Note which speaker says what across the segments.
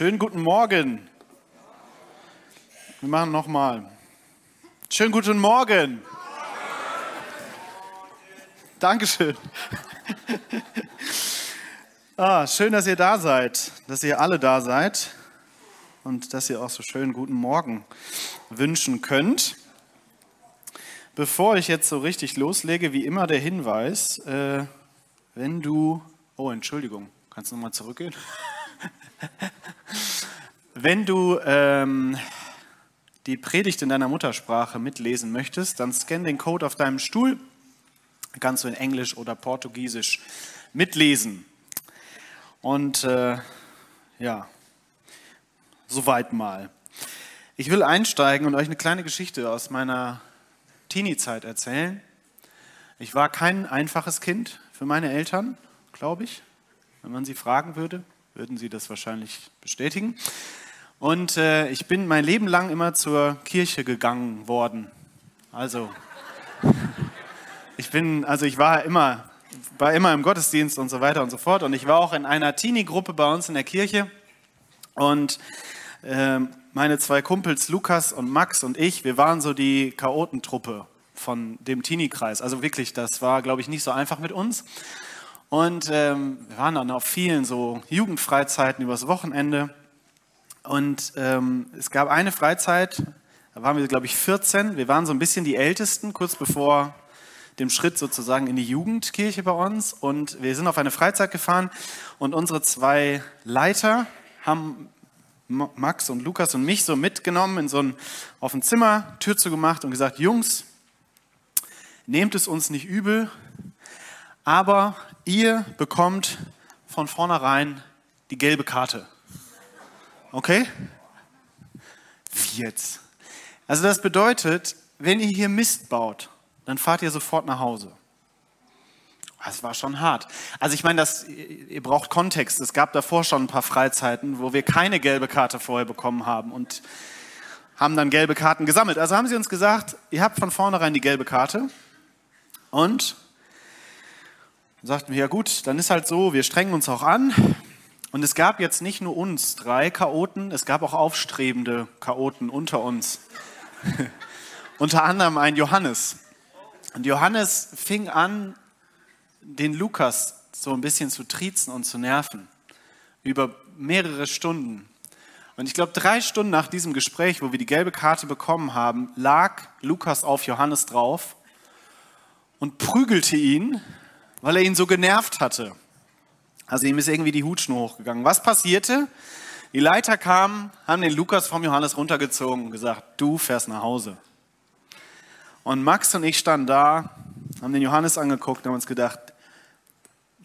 Speaker 1: Schönen guten Morgen. Wir machen nochmal. Schönen guten Morgen. Dankeschön. Ah, schön, dass ihr da seid, dass ihr alle da seid und dass ihr auch so schön guten Morgen wünschen könnt. Bevor ich jetzt so richtig loslege, wie immer der Hinweis, äh, wenn du, oh Entschuldigung, kannst du nochmal zurückgehen? wenn du ähm, die Predigt in deiner Muttersprache mitlesen möchtest, dann scan den Code auf deinem Stuhl, kannst du in Englisch oder Portugiesisch mitlesen. Und äh, ja, soweit mal. Ich will einsteigen und euch eine kleine Geschichte aus meiner Teenie-Zeit erzählen. Ich war kein einfaches Kind für meine Eltern, glaube ich. Wenn man sie fragen würde, würden sie das wahrscheinlich bestätigen. Und äh, ich bin mein Leben lang immer zur Kirche gegangen worden. Also, ich bin, also ich war immer war immer im Gottesdienst und so weiter und so fort. Und ich war auch in einer Teenie-Gruppe bei uns in der Kirche. Und äh, meine zwei Kumpels, Lukas und Max und ich, wir waren so die Chaotentruppe von dem Teenie-Kreis. Also wirklich, das war, glaube ich, nicht so einfach mit uns. Und ähm, wir waren dann auf vielen so Jugendfreizeiten übers Wochenende. Und ähm, es gab eine Freizeit, da waren wir, glaube ich, 14. Wir waren so ein bisschen die Ältesten, kurz bevor dem Schritt sozusagen in die Jugendkirche bei uns. Und wir sind auf eine Freizeit gefahren und unsere zwei Leiter haben Max und Lukas und mich so mitgenommen in so ein, auf ein Zimmer, Tür zugemacht und gesagt, Jungs, nehmt es uns nicht übel, aber ihr bekommt von vornherein die gelbe Karte. Okay? Wie jetzt? Also das bedeutet, wenn ihr hier Mist baut, dann fahrt ihr sofort nach Hause. Das war schon hart. Also ich meine, das, ihr braucht Kontext. Es gab davor schon ein paar Freizeiten, wo wir keine gelbe Karte vorher bekommen haben und haben dann gelbe Karten gesammelt. Also haben sie uns gesagt, ihr habt von vornherein die gelbe Karte und sagten wir, ja gut, dann ist halt so, wir strengen uns auch an. Und es gab jetzt nicht nur uns drei Chaoten, es gab auch aufstrebende Chaoten unter uns. unter anderem ein Johannes. Und Johannes fing an, den Lukas so ein bisschen zu triezen und zu nerven. Über mehrere Stunden. Und ich glaube, drei Stunden nach diesem Gespräch, wo wir die gelbe Karte bekommen haben, lag Lukas auf Johannes drauf und prügelte ihn, weil er ihn so genervt hatte. Also ihm ist irgendwie die Hutschnur hochgegangen. Was passierte? Die Leiter kamen, haben den Lukas vom Johannes runtergezogen und gesagt, du fährst nach Hause. Und Max und ich standen da, haben den Johannes angeguckt und haben uns gedacht,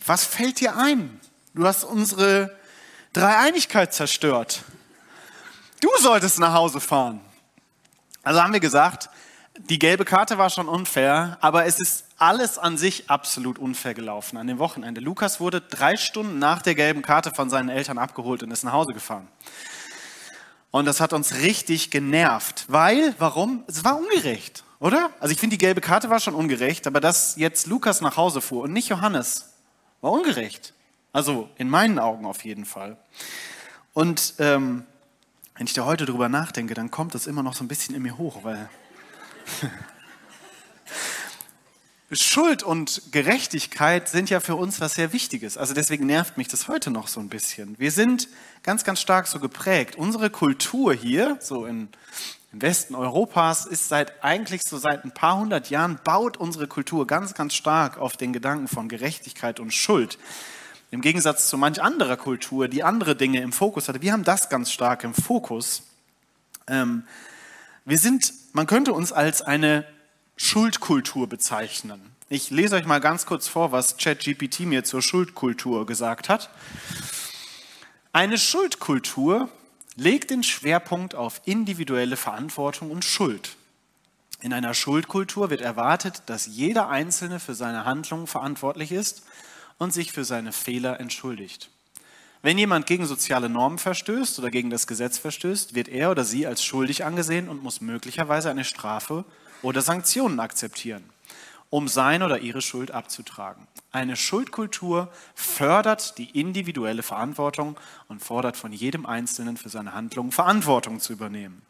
Speaker 1: was fällt dir ein? Du hast unsere Dreieinigkeit zerstört. Du solltest nach Hause fahren. Also haben wir gesagt, die gelbe Karte war schon unfair, aber es ist alles an sich absolut unfair gelaufen an dem Wochenende. Lukas wurde drei Stunden nach der gelben Karte von seinen Eltern abgeholt und ist nach Hause gefahren. Und das hat uns richtig genervt, weil, warum? Es war ungerecht. Oder? Also ich finde, die gelbe Karte war schon ungerecht, aber dass jetzt Lukas nach Hause fuhr und nicht Johannes, war ungerecht. Also in meinen Augen auf jeden Fall. Und ähm, wenn ich da heute drüber nachdenke, dann kommt das immer noch so ein bisschen in mir hoch, weil Schuld und Gerechtigkeit sind ja für uns was sehr Wichtiges. Also deswegen nervt mich das heute noch so ein bisschen. Wir sind ganz, ganz stark so geprägt. Unsere Kultur hier, so in im Westen Europas ist seit eigentlich so seit ein paar hundert Jahren baut unsere Kultur ganz, ganz stark auf den Gedanken von Gerechtigkeit und Schuld. Im Gegensatz zu manch anderer Kultur, die andere Dinge im Fokus hatte. Wir haben das ganz stark im Fokus. Ähm, wir sind, man könnte uns als eine Schuldkultur bezeichnen. Ich lese euch mal ganz kurz vor, was ChatGPT mir zur Schuldkultur gesagt hat. Eine Schuldkultur legt den Schwerpunkt auf individuelle Verantwortung und Schuld. In einer Schuldkultur wird erwartet, dass jeder Einzelne für seine Handlungen verantwortlich ist und sich für seine Fehler entschuldigt. Wenn jemand gegen soziale Normen verstößt oder gegen das Gesetz verstößt, wird er oder sie als schuldig angesehen und muss möglicherweise eine Strafe oder Sanktionen akzeptieren. um seine oder ihre Schuld abzutragen. Eine Schuldkultur fördert die individuelle Verantwortung und fordert von jedem Einzelnen für seine Handlungen Verantwortung zu übernehmen.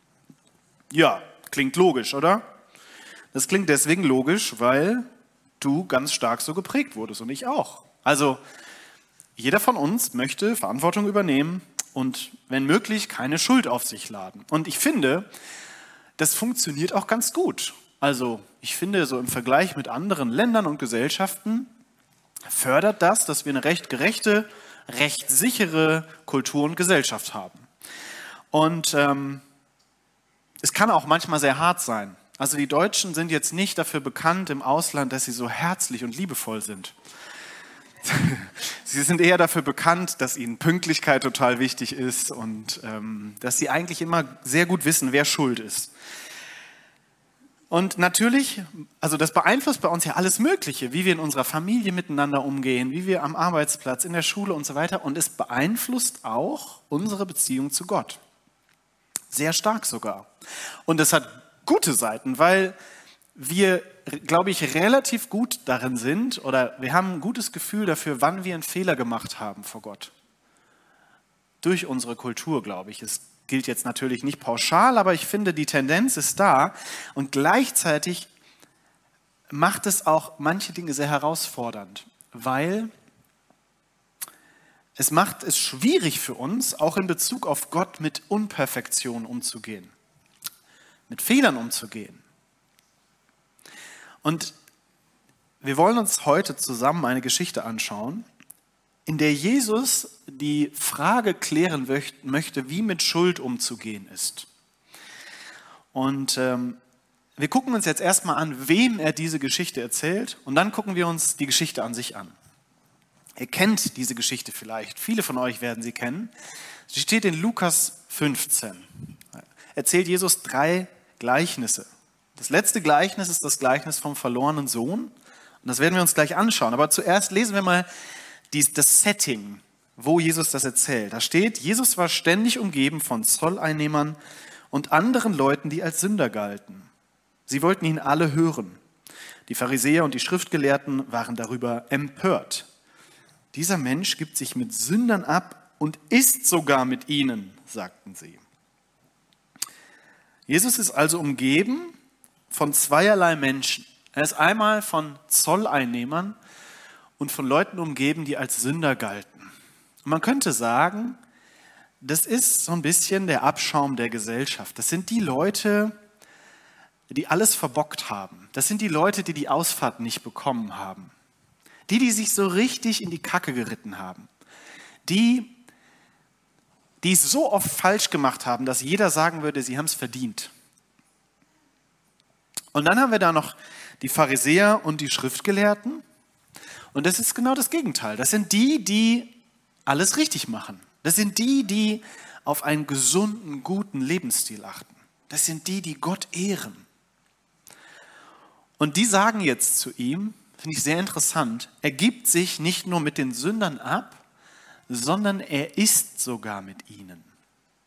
Speaker 1: Ja, klingt logisch, oder? Das klingt deswegen logisch, weil du ganz stark so geprägt wurdest und ich auch. Also jeder von uns möchte Verantwortung übernehmen und wenn möglich keine Schuld auf sich laden. Und ich finde, das funktioniert auch ganz gut. Also ich finde, so im Vergleich mit anderen Ländern und Gesellschaften fördert das, dass wir eine recht gerechte, recht sichere Kultur und Gesellschaft haben. Und ähm, es kann auch manchmal sehr hart sein. Also die Deutschen sind jetzt nicht dafür bekannt im Ausland, dass sie so herzlich und liebevoll sind. sie sind eher dafür bekannt, dass ihnen Pünktlichkeit total wichtig ist und ähm, dass sie eigentlich immer sehr gut wissen, wer schuld ist. Und natürlich, also das beeinflusst bei uns ja alles Mögliche, wie wir in unserer Familie miteinander umgehen, wie wir am Arbeitsplatz, in der Schule und so weiter. Und es beeinflusst auch unsere Beziehung zu Gott. Sehr stark sogar. Und es hat gute Seiten, weil wir, glaube ich, relativ gut darin sind oder wir haben ein gutes Gefühl dafür, wann wir einen Fehler gemacht haben vor Gott. Durch unsere Kultur, glaube ich. Es gilt jetzt natürlich nicht pauschal, aber ich finde, die Tendenz ist da und gleichzeitig macht es auch manche Dinge sehr herausfordernd, weil es macht es schwierig für uns, auch in Bezug auf Gott mit Unperfektion umzugehen, mit Fehlern umzugehen. Und wir wollen uns heute zusammen eine Geschichte anschauen, in der Jesus die Frage klären möchte, wie mit Schuld umzugehen ist. Und ähm, wir gucken uns jetzt erstmal an, wem er diese Geschichte erzählt und dann gucken wir uns die Geschichte an sich an. Ihr kennt diese Geschichte vielleicht, viele von euch werden sie kennen. Sie steht in Lukas 15. Erzählt Jesus drei Gleichnisse. Das letzte Gleichnis ist das Gleichnis vom verlorenen Sohn. Und das werden wir uns gleich anschauen. Aber zuerst lesen wir mal das Setting, wo Jesus das erzählt. Da steht, Jesus war ständig umgeben von Zolleinnehmern und anderen Leuten, die als Sünder galten. Sie wollten ihn alle hören. Die Pharisäer und die Schriftgelehrten waren darüber empört. Dieser Mensch gibt sich mit Sündern ab und isst sogar mit ihnen, sagten sie. Jesus ist also umgeben von zweierlei Menschen. Er ist einmal von Zolleinnehmern und von Leuten umgeben, die als Sünder galten. Und man könnte sagen, das ist so ein bisschen der Abschaum der Gesellschaft. Das sind die Leute, die alles verbockt haben. Das sind die Leute, die die Ausfahrt nicht bekommen haben. Die, die sich so richtig in die Kacke geritten haben. Die, die es so oft falsch gemacht haben, dass jeder sagen würde, sie haben es verdient. Und dann haben wir da noch die Pharisäer und die Schriftgelehrten. Und das ist genau das Gegenteil. Das sind die, die alles richtig machen. Das sind die, die auf einen gesunden, guten Lebensstil achten. Das sind die, die Gott ehren. Und die sagen jetzt zu ihm, finde ich sehr interessant, er gibt sich nicht nur mit den Sündern ab, sondern er isst sogar mit ihnen.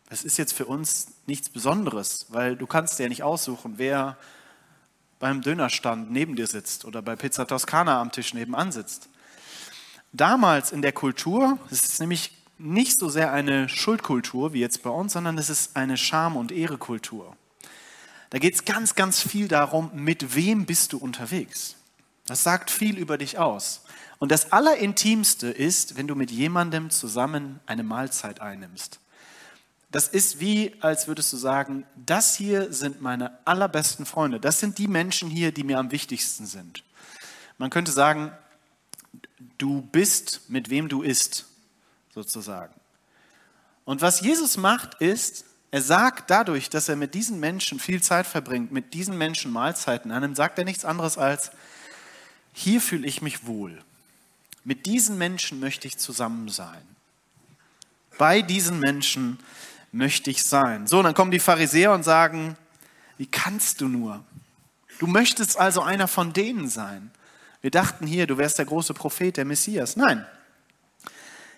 Speaker 1: Das ist jetzt für uns nichts Besonderes, weil du kannst ja nicht aussuchen, wer beim Dönerstand neben dir sitzt oder bei Pizza Toscana am Tisch nebenan sitzt. Damals in der Kultur, es ist nämlich nicht so sehr eine Schuldkultur wie jetzt bei uns, sondern es ist eine Scham- und Ehrekultur. Da geht es ganz, ganz viel darum, mit wem bist du unterwegs. Das sagt viel über dich aus. Und das Allerintimste ist, wenn du mit jemandem zusammen eine Mahlzeit einnimmst. Das ist wie, als würdest du sagen, das hier sind meine allerbesten Freunde. Das sind die Menschen hier, die mir am wichtigsten sind. Man könnte sagen, du bist, mit wem du isst, sozusagen. Und was Jesus macht, ist, er sagt dadurch, dass er mit diesen Menschen viel Zeit verbringt, mit diesen Menschen Mahlzeiten annimmt, sagt er nichts anderes als, hier fühle ich mich wohl. Mit diesen Menschen möchte ich zusammen sein. Bei diesen Menschen möchte ich sein. So, dann kommen die Pharisäer und sagen, wie kannst du nur? Du möchtest also einer von denen sein. Wir dachten hier, du wärst der große Prophet, der Messias. Nein.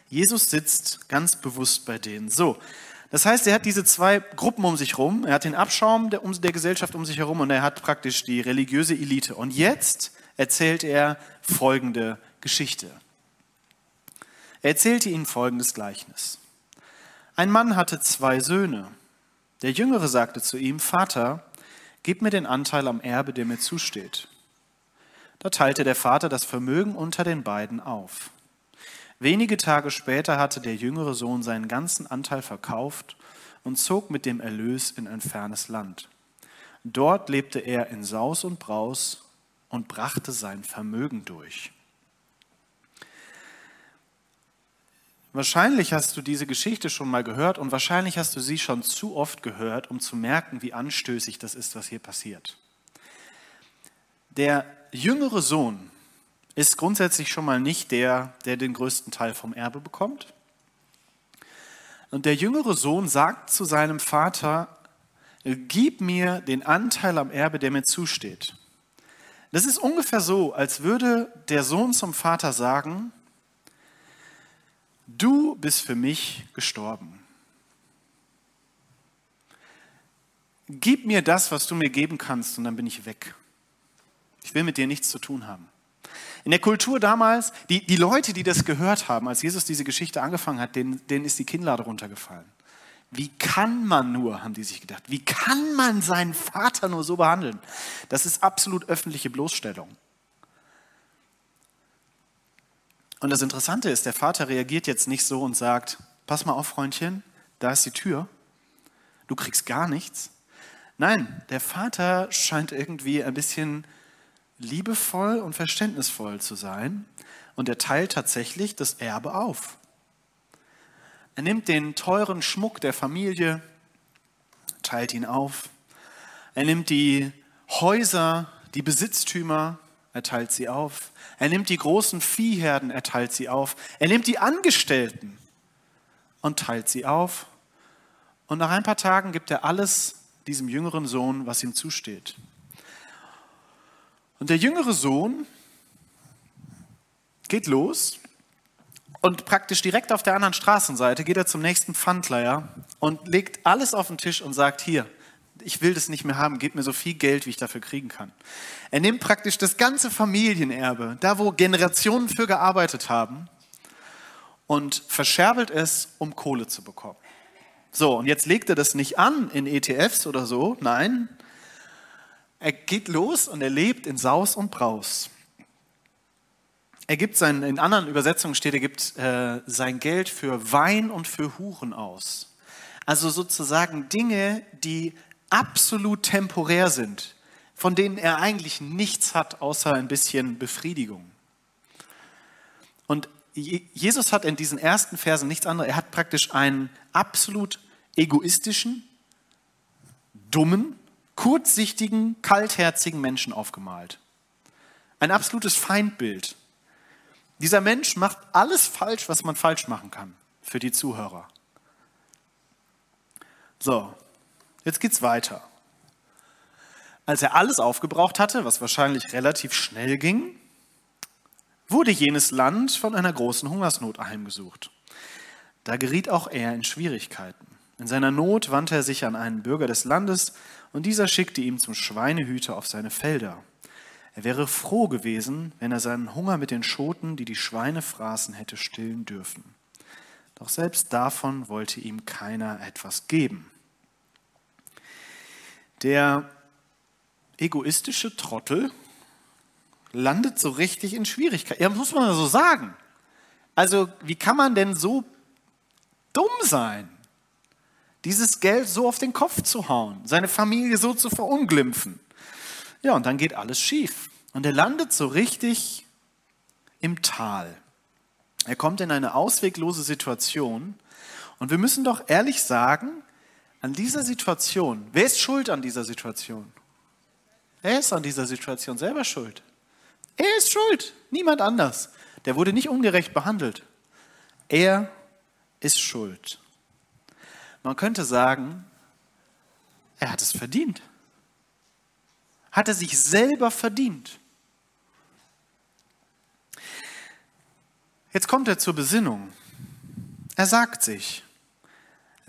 Speaker 1: Jesus sitzt ganz bewusst bei denen. So, das heißt, er hat diese zwei Gruppen um sich herum. Er hat den Abschaum der, der Gesellschaft um sich herum und er hat praktisch die religiöse Elite. Und jetzt erzählt er folgende Geschichte. Er erzählte ihnen folgendes Gleichnis. Ein Mann hatte zwei Söhne. Der Jüngere sagte zu ihm, Vater, gib mir den Anteil am Erbe, der mir zusteht. Da teilte der Vater das Vermögen unter den beiden auf. Wenige Tage später hatte der jüngere Sohn seinen ganzen Anteil verkauft und zog mit dem Erlös in ein fernes Land. Dort lebte er in Saus und Braus und brachte sein Vermögen durch. Wahrscheinlich hast du diese Geschichte schon mal gehört und wahrscheinlich hast du sie schon zu oft gehört, um zu merken, wie anstößig das ist, was hier passiert. Der jüngere Sohn ist grundsätzlich schon mal nicht der, der den größten Teil vom Erbe bekommt. Und der jüngere Sohn sagt zu seinem Vater, gib mir den Anteil am Erbe, der mir zusteht. Das ist ungefähr so, als würde der Sohn zum Vater sagen, du bist für mich gestorben. Gib mir das, was du mir geben kannst, und dann bin ich weg. Ich will mit dir nichts zu tun haben. In der Kultur damals, die, die Leute, die das gehört haben, als Jesus diese Geschichte angefangen hat, denen, denen ist die Kinnlade runtergefallen. Wie kann man nur, haben die sich gedacht, wie kann man seinen Vater nur so behandeln? Das ist absolut öffentliche Bloßstellung. Und das Interessante ist, der Vater reagiert jetzt nicht so und sagt, pass mal auf, Freundchen, da ist die Tür, du kriegst gar nichts. Nein, der Vater scheint irgendwie ein bisschen liebevoll und verständnisvoll zu sein und er teilt tatsächlich das Erbe auf. Er nimmt den teuren Schmuck der Familie, teilt ihn auf. Er nimmt die Häuser, die Besitztümer, er teilt sie auf. Er nimmt die großen Viehherden, er teilt sie auf. Er nimmt die Angestellten und teilt sie auf. Und nach ein paar Tagen gibt er alles diesem jüngeren Sohn, was ihm zusteht. Und der jüngere Sohn geht los und praktisch direkt auf der anderen Straßenseite geht er zum nächsten Pfandleier und legt alles auf den Tisch und sagt, hier, ich will das nicht mehr haben, gib mir so viel Geld, wie ich dafür kriegen kann. Er nimmt praktisch das ganze Familienerbe, da wo Generationen für gearbeitet haben, und verscherbelt es, um Kohle zu bekommen. So, und jetzt legt er das nicht an in ETFs oder so, nein, er geht los und er lebt in Saus und Braus. Er gibt sein, in anderen Übersetzungen steht, er gibt äh, sein Geld für Wein und für Huren aus. Also sozusagen Dinge, die absolut temporär sind, von denen er eigentlich nichts hat, außer ein bisschen Befriedigung. Und Jesus hat in diesen ersten Versen nichts anderes. Er hat praktisch einen absolut egoistischen, dummen kurzsichtigen, kaltherzigen Menschen aufgemalt. Ein absolutes Feindbild. Dieser Mensch macht alles falsch, was man falsch machen kann für die Zuhörer. So, jetzt geht's weiter. Als er alles aufgebraucht hatte, was wahrscheinlich relativ schnell ging, wurde jenes Land von einer großen Hungersnot heimgesucht. Da geriet auch er in Schwierigkeiten. In seiner Not wandte er sich an einen Bürger des Landes und dieser schickte ihn zum Schweinehüter auf seine Felder. Er wäre froh gewesen, wenn er seinen Hunger mit den Schoten, die die Schweine fraßen, hätte stillen dürfen. Doch selbst davon wollte ihm keiner etwas geben. Der egoistische Trottel landet so richtig in Schwierigkeiten. Ja, muss man so sagen. Also, wie kann man denn so dumm sein? dieses Geld so auf den Kopf zu hauen, seine Familie so zu verunglimpfen. Ja, und dann geht alles schief. Und er landet so richtig im Tal. Er kommt in eine ausweglose Situation. Und wir müssen doch ehrlich sagen, an dieser Situation, wer ist schuld an dieser Situation? Er ist an dieser Situation selber schuld. Er ist schuld, niemand anders. Der wurde nicht ungerecht behandelt. Er ist schuld. Man könnte sagen, er hat es verdient. Hat er sich selber verdient. Jetzt kommt er zur Besinnung. Er sagt sich,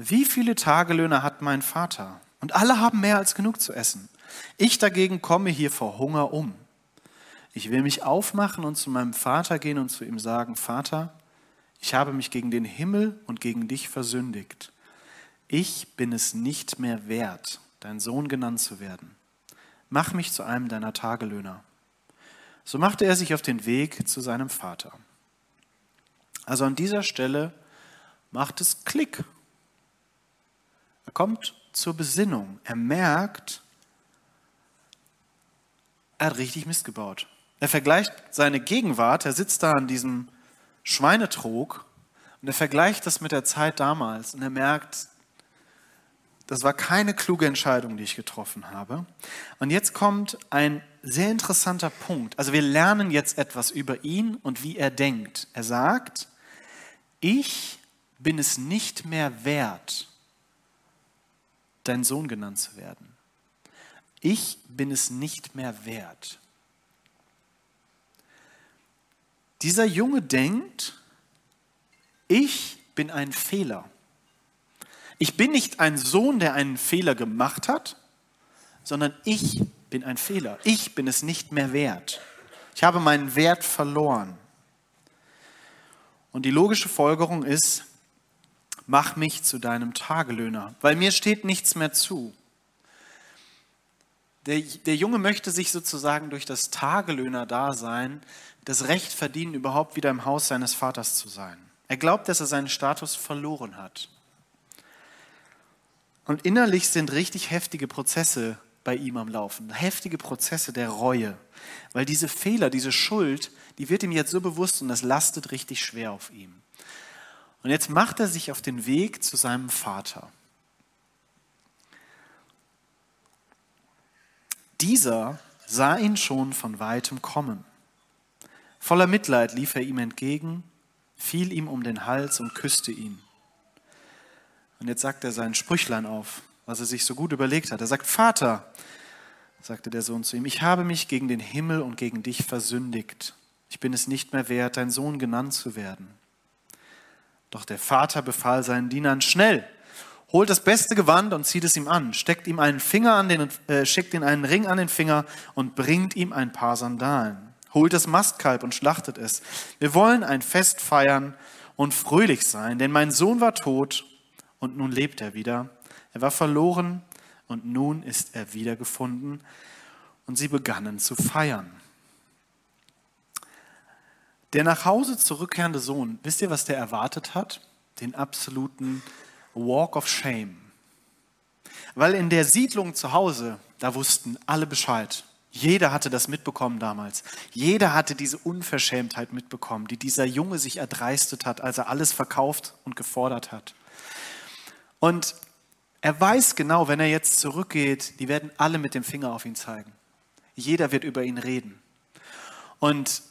Speaker 1: wie viele Tagelöhner hat mein Vater? Und alle haben mehr als genug zu essen. Ich dagegen komme hier vor Hunger um. Ich will mich aufmachen und zu meinem Vater gehen und zu ihm sagen, Vater, ich habe mich gegen den Himmel und gegen dich versündigt. Ich bin es nicht mehr wert, dein Sohn genannt zu werden. Mach mich zu einem deiner Tagelöhner. So machte er sich auf den Weg zu seinem Vater. Also an dieser Stelle macht es Klick. Er kommt zur Besinnung. Er merkt, er hat richtig Mist gebaut. Er vergleicht seine Gegenwart, er sitzt da an diesem Schweinetrog und er vergleicht das mit der Zeit damals und er merkt, das war keine kluge Entscheidung, die ich getroffen habe. Und jetzt kommt ein sehr interessanter Punkt. Also wir lernen jetzt etwas über ihn und wie er denkt. Er sagt, ich bin es nicht mehr wert, dein Sohn genannt zu werden. Ich bin es nicht mehr wert. Dieser Junge denkt, ich bin ein Fehler. Ich bin nicht ein Sohn, der einen Fehler gemacht hat, sondern ich bin ein Fehler. Ich bin es nicht mehr wert. Ich habe meinen Wert verloren. Und die logische Folgerung ist, mach mich zu deinem Tagelöhner, weil mir steht nichts mehr zu. Der, der Junge möchte sich sozusagen durch das Tagelöhner-Dasein das Recht verdienen, überhaupt wieder im Haus seines Vaters zu sein. Er glaubt, dass er seinen Status verloren hat. Und innerlich sind richtig heftige Prozesse bei ihm am Laufen, heftige Prozesse der Reue, weil diese Fehler, diese Schuld, die wird ihm jetzt so bewusst und das lastet richtig schwer auf ihm. Und jetzt macht er sich auf den Weg zu seinem Vater. Dieser sah ihn schon von weitem kommen Voller Mitleid lief er ihm entgegen, fiel ihm um den Hals und küsste ihn. Und jetzt sagt er sein Sprüchlein auf, was er sich so gut überlegt hat. Er sagt, Vater, sagte der Sohn zu ihm, ich habe mich gegen den Himmel und gegen dich versündigt. Ich bin es nicht mehr wert, dein Sohn genannt zu werden. Doch der Vater befahl seinen Dienern, schnell, holt das beste Gewand und zieht es ihm an, steckt ihm einen Finger an den, äh, schickt ihm einen Ring an den Finger und bringt ihm ein paar Sandalen holt das Mastkalb und schlachtet es. Wir wollen ein Fest feiern und fröhlich sein, denn mein Sohn war tot und nun lebt er wieder. Er war verloren und nun ist er wiedergefunden. Und sie begannen zu feiern. Der nach Hause zurückkehrende Sohn, wisst ihr, was der erwartet hat? Den absoluten Walk of Shame. Weil in der Siedlung zu Hause, da wussten alle Bescheid. Jeder hatte das mitbekommen damals. Jeder hatte diese Unverschämtheit mitbekommen, die dieser Junge sich erdreistet hat, als er alles verkauft und gefordert hat. Und er weiß genau, wenn er jetzt zurückgeht, die werden alle mit dem Finger auf ihn zeigen. Jeder wird über ihn reden. Und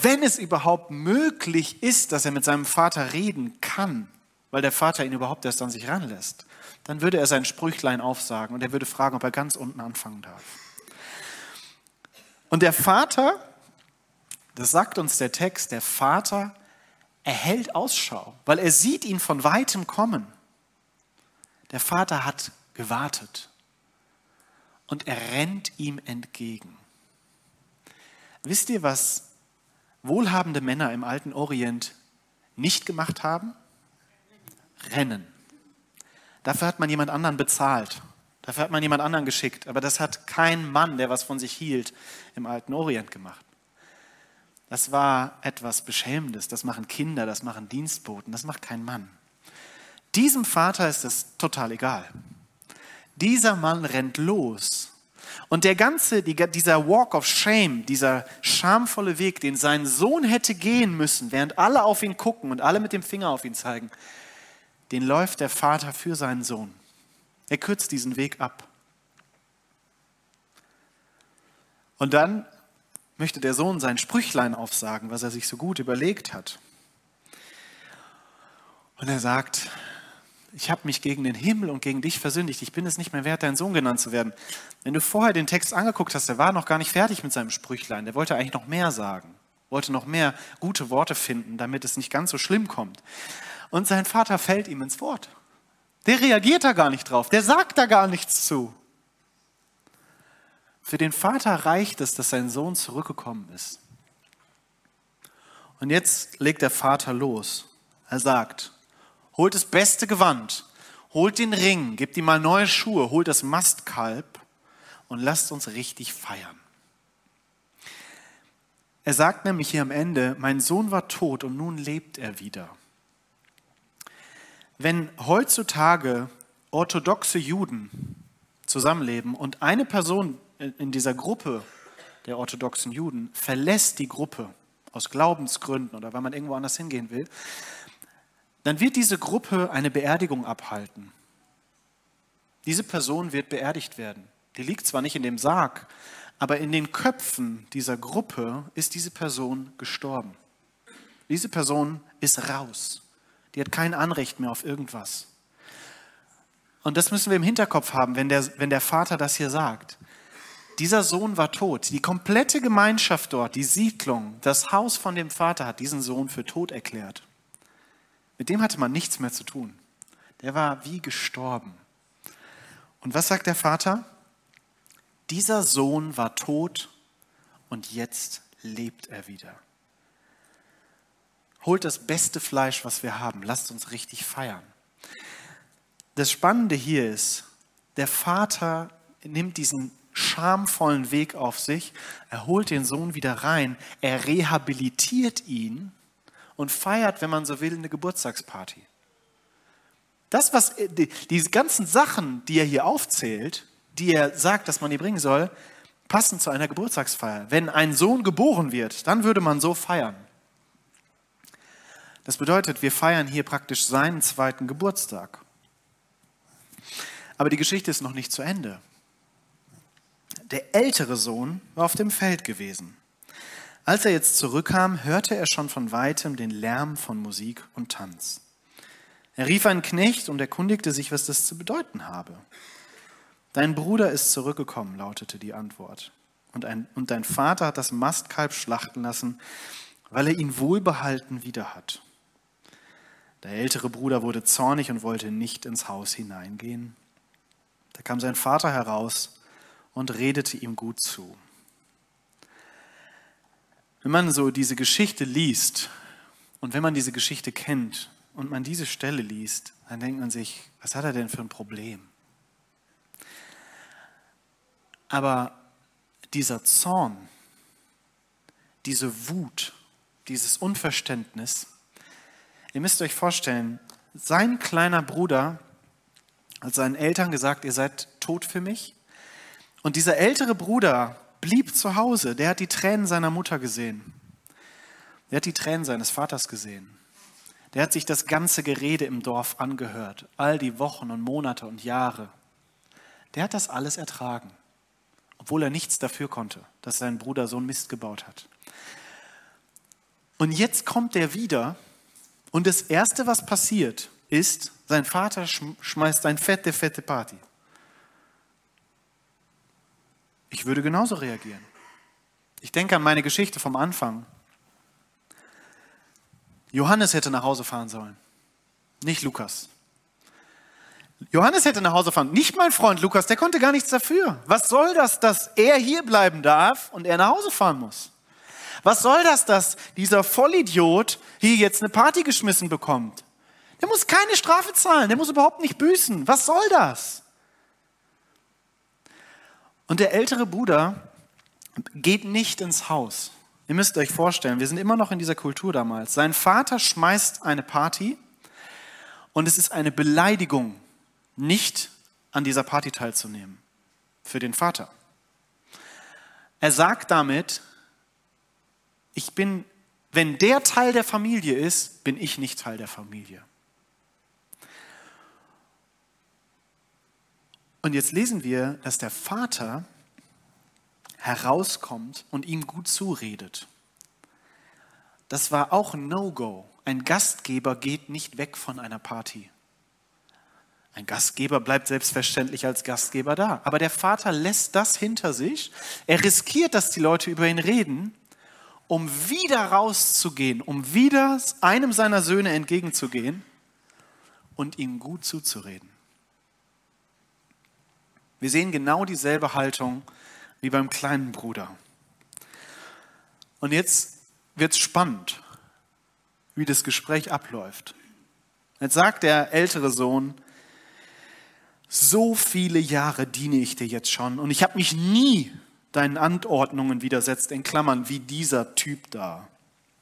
Speaker 1: wenn es überhaupt möglich ist, dass er mit seinem Vater reden kann, weil der Vater ihn überhaupt erst an sich ranlässt, dann würde er sein Sprüchlein aufsagen und er würde fragen, ob er ganz unten anfangen darf. Und der Vater, das sagt uns der Text, der Vater erhält Ausschau, weil er sieht ihn von weitem kommen. Der Vater hat gewartet und er rennt ihm entgegen. Wisst ihr, was wohlhabende Männer im alten Orient nicht gemacht haben? Rennen. Dafür hat man jemand anderen bezahlt. Dafür hat man jemand anderen geschickt. Aber das hat kein Mann, der was von sich hielt, im alten Orient gemacht. Das war etwas Beschämendes. Das machen Kinder, das machen Dienstboten, das macht kein Mann. Diesem Vater ist es total egal. Dieser Mann rennt los. Und der ganze, dieser Walk of Shame, dieser schamvolle Weg, den sein Sohn hätte gehen müssen, während alle auf ihn gucken und alle mit dem Finger auf ihn zeigen, den läuft der Vater für seinen Sohn. Er kürzt diesen Weg ab. Und dann möchte der Sohn sein Sprüchlein aufsagen, was er sich so gut überlegt hat. Und er sagt, ich habe mich gegen den Himmel und gegen dich versündigt. Ich bin es nicht mehr wert, dein Sohn genannt zu werden. Wenn du vorher den Text angeguckt hast, der war noch gar nicht fertig mit seinem Sprüchlein. Der wollte eigentlich noch mehr sagen, wollte noch mehr gute Worte finden, damit es nicht ganz so schlimm kommt. Und sein Vater fällt ihm ins Wort. Der reagiert da gar nicht drauf, der sagt da gar nichts zu. Für den Vater reicht es, dass sein Sohn zurückgekommen ist. Und jetzt legt der Vater los. Er sagt, holt das beste Gewand, holt den Ring, gebt ihm mal neue Schuhe, holt das Mastkalb und lasst uns richtig feiern. Er sagt nämlich hier am Ende, mein Sohn war tot und nun lebt er wieder. Wenn heutzutage orthodoxe Juden zusammenleben und eine Person in dieser Gruppe der orthodoxen Juden verlässt die Gruppe aus Glaubensgründen oder weil man irgendwo anders hingehen will, dann wird diese Gruppe eine Beerdigung abhalten. Diese Person wird beerdigt werden. Die liegt zwar nicht in dem Sarg, aber in den Köpfen dieser Gruppe ist diese Person gestorben. Diese Person ist raus. Die hat kein Anrecht mehr auf irgendwas. Und das müssen wir im Hinterkopf haben, wenn der, wenn der Vater das hier sagt. Dieser Sohn war tot. Die komplette Gemeinschaft dort, die Siedlung, das Haus von dem Vater hat diesen Sohn für tot erklärt. Mit dem hatte man nichts mehr zu tun. Der war wie gestorben. Und was sagt der Vater? Dieser Sohn war tot und jetzt lebt er wieder. Holt das beste Fleisch, was wir haben. Lasst uns richtig feiern. Das Spannende hier ist, der Vater nimmt diesen schamvollen Weg auf sich, er holt den Sohn wieder rein, er rehabilitiert ihn und feiert, wenn man so will, eine Geburtstagsparty. Das, was die, diese ganzen Sachen, die er hier aufzählt, die er sagt, dass man die bringen soll, passen zu einer Geburtstagsfeier. Wenn ein Sohn geboren wird, dann würde man so feiern. Das bedeutet, wir feiern hier praktisch seinen zweiten Geburtstag. Aber die Geschichte ist noch nicht zu Ende. Der ältere Sohn war auf dem Feld gewesen. Als er jetzt zurückkam, hörte er schon von weitem den Lärm von Musik und Tanz. Er rief einen Knecht und erkundigte sich, was das zu bedeuten habe. Dein Bruder ist zurückgekommen, lautete die Antwort. Und, ein, und dein Vater hat das Mastkalb schlachten lassen, weil er ihn wohlbehalten wieder hat. Der ältere Bruder wurde zornig und wollte nicht ins Haus hineingehen. Da kam sein Vater heraus und redete ihm gut zu. Wenn man so diese Geschichte liest und wenn man diese Geschichte kennt und man diese Stelle liest, dann denkt man sich, was hat er denn für ein Problem? Aber dieser Zorn, diese Wut, dieses Unverständnis, ihr müsst euch vorstellen, sein kleiner Bruder hat seinen Eltern gesagt, ihr seid tot für mich. Und dieser ältere Bruder blieb zu Hause, der hat die Tränen seiner Mutter gesehen. Der hat die Tränen seines Vaters gesehen. Der hat sich das ganze Gerede im Dorf angehört, all die Wochen und Monate und Jahre. Der hat das alles ertragen, obwohl er nichts dafür konnte, dass sein Bruder so einen Mist gebaut hat. Und jetzt kommt er wieder und das Erste, was passiert, ist, sein Vater schmeißt eine fette, fette Party. Ich würde genauso reagieren. Ich denke an meine Geschichte vom Anfang. Johannes hätte nach Hause fahren sollen, nicht Lukas. Johannes hätte nach Hause fahren, nicht mein Freund Lukas, der konnte gar nichts dafür. Was soll das, dass er hier bleiben darf und er nach Hause fahren muss? Was soll das, dass dieser Vollidiot hier jetzt eine Party geschmissen bekommt? Der muss keine Strafe zahlen, der muss überhaupt nicht büßen. Was soll das? Und der ältere Bruder geht nicht ins Haus. Ihr müsst euch vorstellen, wir sind immer noch in dieser Kultur damals. Sein Vater schmeißt eine Party und es ist eine Beleidigung, nicht an dieser Party teilzunehmen. Für den Vater. Er sagt damit, ich bin, wenn der Teil der Familie ist, bin ich nicht Teil der Familie. Und jetzt lesen wir, dass der Vater herauskommt und ihm gut zuredet. Das war auch ein No-Go. Ein Gastgeber geht nicht weg von einer Party. Ein Gastgeber bleibt selbstverständlich als Gastgeber da. Aber der Vater lässt das hinter sich. Er riskiert, dass die Leute über ihn reden, um wieder rauszugehen, um wieder einem seiner Söhne entgegenzugehen und ihm gut zuzureden. Wir sehen genau dieselbe Haltung wie beim kleinen Bruder. Und jetzt wird es spannend, wie das Gespräch abläuft. Jetzt sagt der ältere Sohn, so viele Jahre diene ich dir jetzt schon und ich habe mich nie deinen Anordnungen widersetzt, in Klammern, wie dieser Typ da,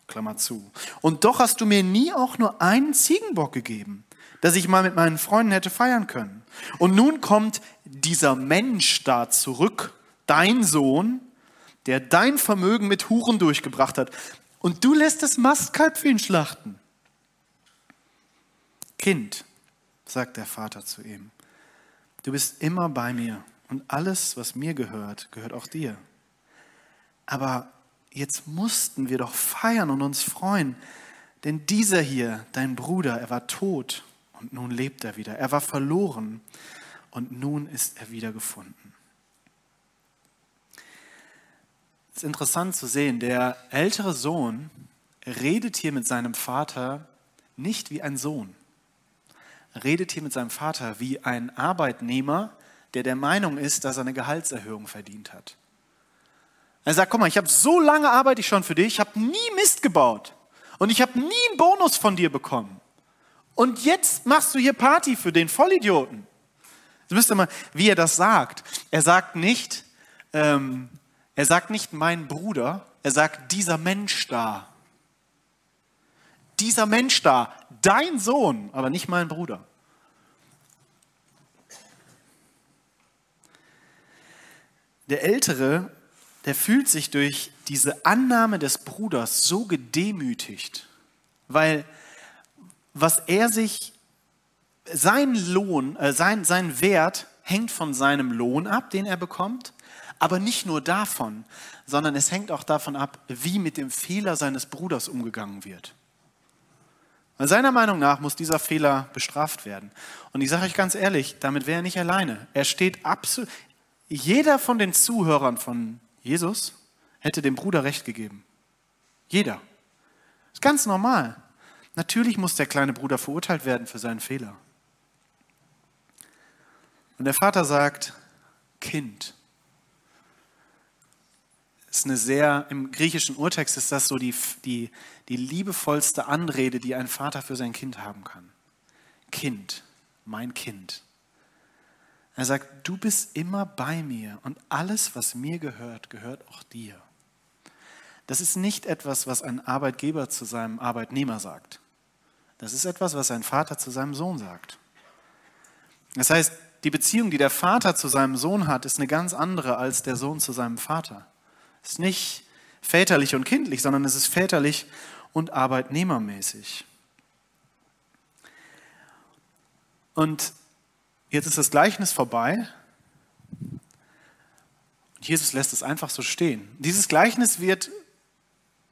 Speaker 1: Klammer zu. Und doch hast du mir nie auch nur einen Ziegenbock gegeben, dass ich mal mit meinen Freunden hätte feiern können. Und nun kommt dieser Mensch da zurück, dein Sohn, der dein Vermögen mit Huren durchgebracht hat. Und du lässt das Mastkalb für ihn schlachten. Kind, sagt der Vater zu ihm, Du bist immer bei mir und alles, was mir gehört, gehört auch dir. Aber jetzt mussten wir doch feiern und uns freuen, denn dieser hier, dein Bruder, er war tot und nun lebt er wieder. Er war verloren und nun ist er wieder gefunden. Es ist interessant zu sehen, der ältere Sohn redet hier mit seinem Vater nicht wie ein Sohn redet hier mit seinem Vater wie ein Arbeitnehmer, der der Meinung ist, dass er eine Gehaltserhöhung verdient hat. Er sagt, guck mal, ich habe so lange arbeite ich schon für dich, ich habe nie Mist gebaut und ich habe nie einen Bonus von dir bekommen. Und jetzt machst du hier Party für den Vollidioten. Du müsst mal, wie er das sagt. Er sagt nicht, ähm, er sagt nicht mein Bruder, er sagt dieser Mensch da. Dieser Mensch da, dein Sohn, aber nicht mein Bruder. Der Ältere, der fühlt sich durch diese Annahme des Bruders so gedemütigt, weil was er sich, sein Lohn, äh, sein, sein Wert hängt von seinem Lohn ab, den er bekommt, aber nicht nur davon, sondern es hängt auch davon ab, wie mit dem Fehler seines Bruders umgegangen wird. Weil seiner Meinung nach muss dieser Fehler bestraft werden. Und ich sage euch ganz ehrlich, damit wäre er nicht alleine. Er steht absolut, jeder von den Zuhörern von Jesus hätte dem Bruder recht gegeben. Jeder. Das ist ganz normal. Natürlich muss der kleine Bruder verurteilt werden für seinen Fehler. Und der Vater sagt, Kind, ist eine sehr, im griechischen Urtext ist das so die, die, die liebevollste Anrede, die ein Vater für sein Kind haben kann. Kind, mein Kind. Er sagt, du bist immer bei mir und alles, was mir gehört, gehört auch dir. Das ist nicht etwas, was ein Arbeitgeber zu seinem Arbeitnehmer sagt. Das ist etwas, was ein Vater zu seinem Sohn sagt. Das heißt, die Beziehung, die der Vater zu seinem Sohn hat, ist eine ganz andere als der Sohn zu seinem Vater. Es ist nicht väterlich und kindlich, sondern es ist väterlich und arbeitnehmermäßig. Und jetzt ist das Gleichnis vorbei. Und Jesus lässt es einfach so stehen. Dieses Gleichnis wird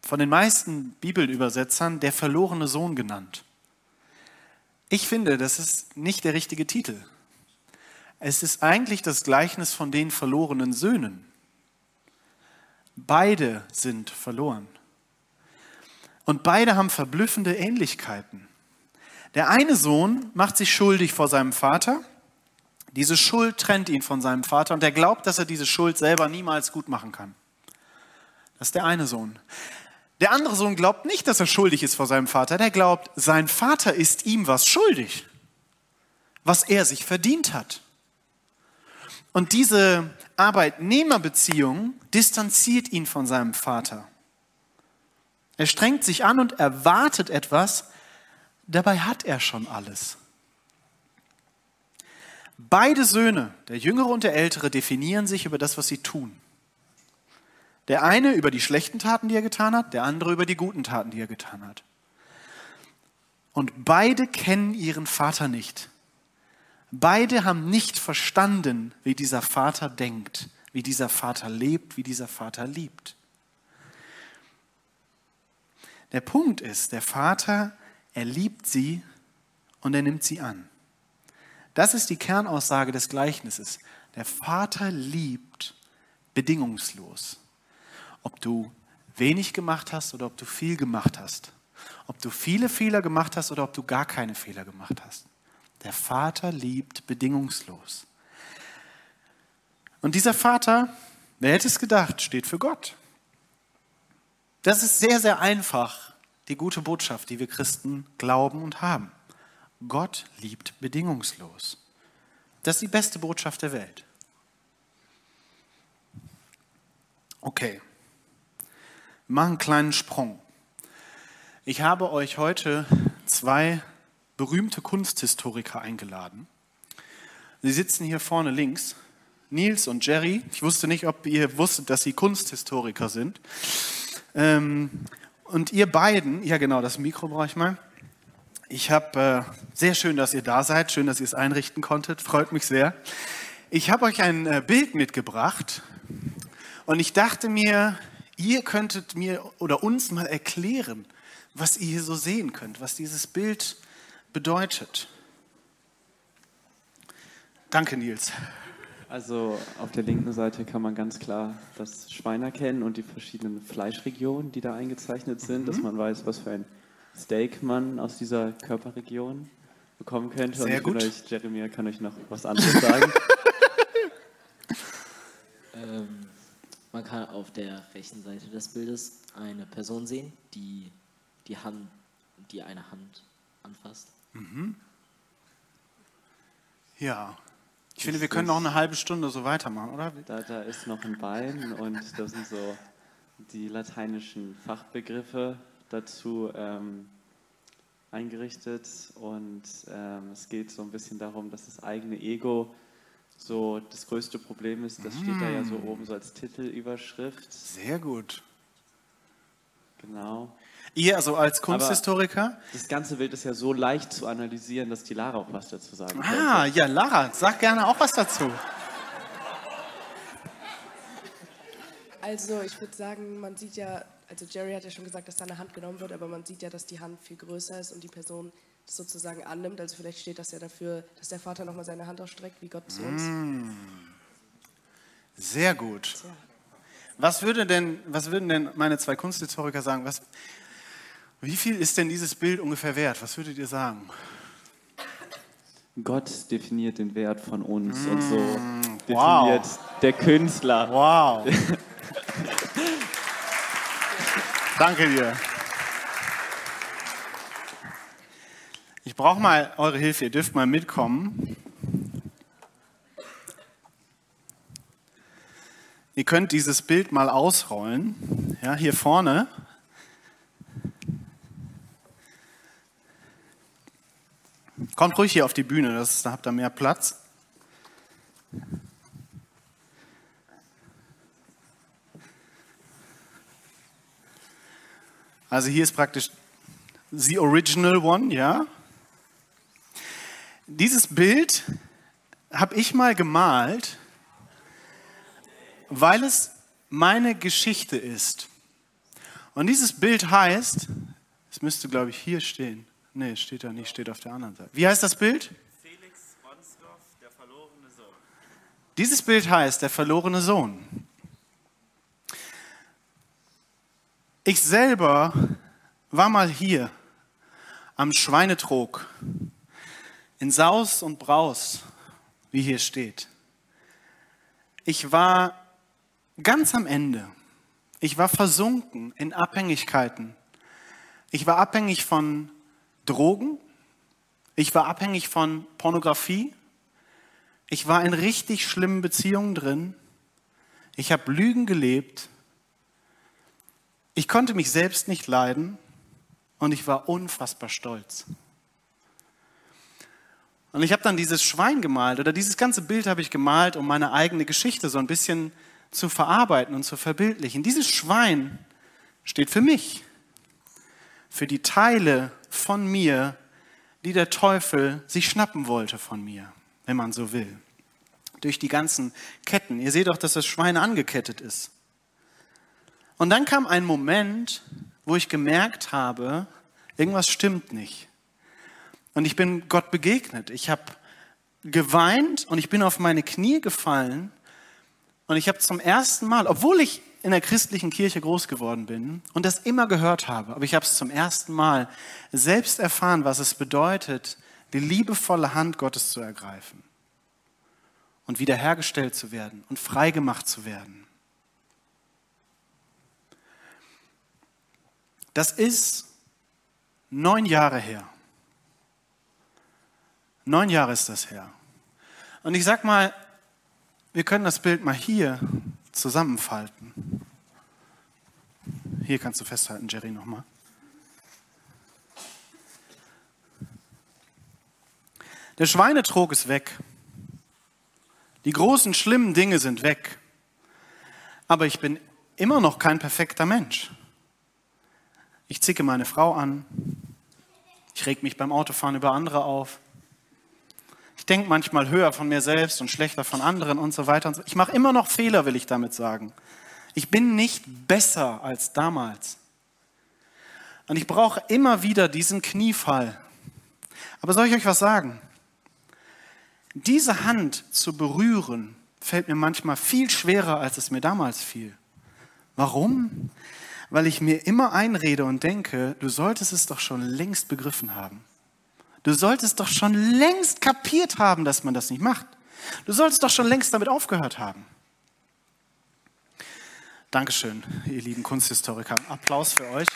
Speaker 1: von den meisten Bibelübersetzern der verlorene Sohn genannt. Ich finde, das ist nicht der richtige Titel. Es ist eigentlich das Gleichnis von den verlorenen Söhnen. Beide sind verloren. Und beide haben verblüffende Ähnlichkeiten. Der eine Sohn macht sich schuldig vor seinem Vater. Diese Schuld trennt ihn von seinem Vater und er glaubt, dass er diese Schuld selber niemals gut machen kann. Das ist der eine Sohn. Der andere Sohn glaubt nicht, dass er schuldig ist vor seinem Vater. Der glaubt, sein Vater ist ihm was schuldig, was er sich verdient hat. Und diese Arbeitnehmerbeziehung distanziert ihn von seinem Vater. Er strengt sich an und erwartet etwas, dabei hat er schon alles. Beide Söhne, der Jüngere und der Ältere, definieren sich über das, was sie tun. Der eine über die schlechten Taten, die er getan hat, der andere über die guten Taten, die er getan hat. Und beide kennen ihren Vater nicht. Beide haben nicht verstanden, wie dieser Vater denkt, wie dieser Vater lebt, wie dieser Vater liebt. Der Punkt ist, der Vater, er liebt sie und er nimmt sie an. Das ist die Kernaussage des Gleichnisses. Der Vater liebt bedingungslos. Ob du wenig gemacht hast oder ob du viel gemacht hast. Ob du viele Fehler gemacht hast oder ob du gar keine Fehler gemacht hast. Der Vater liebt bedingungslos. Und dieser Vater, Wer hätte es gedacht, steht für Gott. Das ist sehr, sehr einfach, die gute Botschaft, die wir Christen glauben und haben. Gott liebt bedingungslos. Das ist die beste Botschaft der Welt. Okay, wir machen einen kleinen Sprung. Ich habe euch heute zwei berühmte Kunsthistoriker eingeladen. Sie sitzen hier vorne links, Nils und Jerry. Ich wusste nicht, ob ihr wusstet, dass sie Kunsthistoriker sind. Ähm, und ihr beiden, ja genau, das Mikro brauche ich mal. Ich habe, äh, sehr schön, dass ihr da seid, schön, dass ihr es einrichten konntet, freut mich sehr. Ich habe euch ein äh, Bild mitgebracht und ich dachte mir, ihr könntet mir oder uns mal erklären, was ihr hier so sehen könnt, was dieses Bild bedeutet. Danke, Nils.
Speaker 2: Also auf der linken Seite kann man ganz klar das Schwein erkennen und die verschiedenen Fleischregionen, die da eingezeichnet sind, mhm. dass man weiß, was für ein Steak man aus dieser Körperregion bekommen könnte.
Speaker 1: Sehr
Speaker 2: und
Speaker 1: gut.
Speaker 2: vielleicht, Jeremy kann euch noch was anderes sagen.
Speaker 3: ähm, man kann auf der rechten Seite des Bildes eine Person sehen, die die Hand, die eine Hand anfasst.
Speaker 1: Mhm. Ja. Ich finde, wir können noch eine halbe Stunde so weitermachen, oder?
Speaker 2: Da, da ist noch ein Bein und das sind so die lateinischen Fachbegriffe dazu ähm, eingerichtet. Und ähm, es geht so ein bisschen darum, dass das eigene Ego so das größte Problem ist. Das steht da ja so mm. oben so als Titelüberschrift.
Speaker 1: Sehr gut.
Speaker 2: Genau.
Speaker 1: Ihr, also als Kunsthistoriker?
Speaker 2: Aber das ganze Bild ist ja so leicht zu analysieren, dass die Lara auch was dazu sagen kann.
Speaker 1: Ah, ja, Lara, sag gerne auch was dazu.
Speaker 4: Also ich würde sagen, man sieht ja, also Jerry hat ja schon gesagt, dass da eine Hand genommen wird, aber man sieht ja, dass die Hand viel größer ist und die Person das sozusagen annimmt. Also vielleicht steht das ja dafür, dass der Vater nochmal seine Hand ausstreckt, wie Gott zu uns. Mm.
Speaker 1: Sehr gut. Was, würde denn, was würden denn meine zwei Kunsthistoriker sagen? Was, wie viel ist denn dieses Bild ungefähr wert? Was würdet ihr sagen?
Speaker 2: Gott definiert den Wert von uns mm, und so mm, definiert wow. der Künstler.
Speaker 1: Wow. Danke dir. Ich brauche mal eure Hilfe, ihr dürft mal mitkommen. Ihr könnt dieses Bild mal ausrollen. Ja, hier vorne. Kommt ruhig hier auf die Bühne, das, da habt ihr mehr Platz. Also hier ist praktisch the original one, ja. Dieses Bild habe ich mal gemalt, weil es meine Geschichte ist. Und dieses Bild heißt, es müsste glaube ich hier stehen. Nee, steht da nicht, steht auf der anderen Seite. Wie heißt das Bild?
Speaker 2: Felix Ronsdorf, der verlorene Sohn.
Speaker 1: Dieses Bild heißt der verlorene Sohn. Ich selber war mal hier am Schweinetrog in Saus und Braus, wie hier steht. Ich war ganz am Ende. Ich war versunken in Abhängigkeiten. Ich war abhängig von Drogen. Ich war abhängig von Pornografie. Ich war in richtig schlimmen Beziehungen drin. Ich habe Lügen gelebt. Ich konnte mich selbst nicht leiden und ich war unfassbar stolz. Und ich habe dann dieses Schwein gemalt oder dieses ganze Bild habe ich gemalt, um meine eigene Geschichte so ein bisschen zu verarbeiten und zu verbildlichen. Dieses Schwein steht für mich, für die Teile von mir, die der Teufel sich schnappen wollte von mir, wenn man so will. Durch die ganzen Ketten. Ihr seht doch, dass das Schwein angekettet ist. Und dann kam ein Moment, wo ich gemerkt habe, irgendwas stimmt nicht. Und ich bin Gott begegnet. Ich habe geweint und ich bin auf meine Knie gefallen. Und ich habe zum ersten Mal, obwohl ich in der christlichen Kirche groß geworden bin und das immer gehört habe, aber ich habe es zum ersten Mal selbst erfahren, was es bedeutet, die liebevolle Hand Gottes zu ergreifen und wiederhergestellt zu werden und freigemacht zu werden. Das ist neun Jahre her. Neun Jahre ist das her. Und ich sag mal, wir können das Bild mal hier zusammenfalten. Hier kannst du festhalten, Jerry, nochmal. Der Schweinetrog ist weg. Die großen, schlimmen Dinge sind weg. Aber ich bin immer noch kein perfekter Mensch. Ich zicke meine Frau an. Ich reg mich beim Autofahren über andere auf. Denke manchmal höher von mir selbst und schlechter von anderen und so weiter. Und so. Ich mache immer noch Fehler, will ich damit sagen. Ich bin nicht besser als damals. Und ich brauche immer wieder diesen Kniefall. Aber soll ich euch was sagen? Diese Hand zu berühren, fällt mir manchmal viel schwerer, als es mir damals fiel. Warum? Weil ich mir immer einrede und denke, du solltest es doch schon längst begriffen haben. Du solltest doch schon längst kapiert haben, dass man das nicht macht. Du solltest doch schon längst damit aufgehört haben. Dankeschön, ihr lieben Kunsthistoriker. Applaus für euch.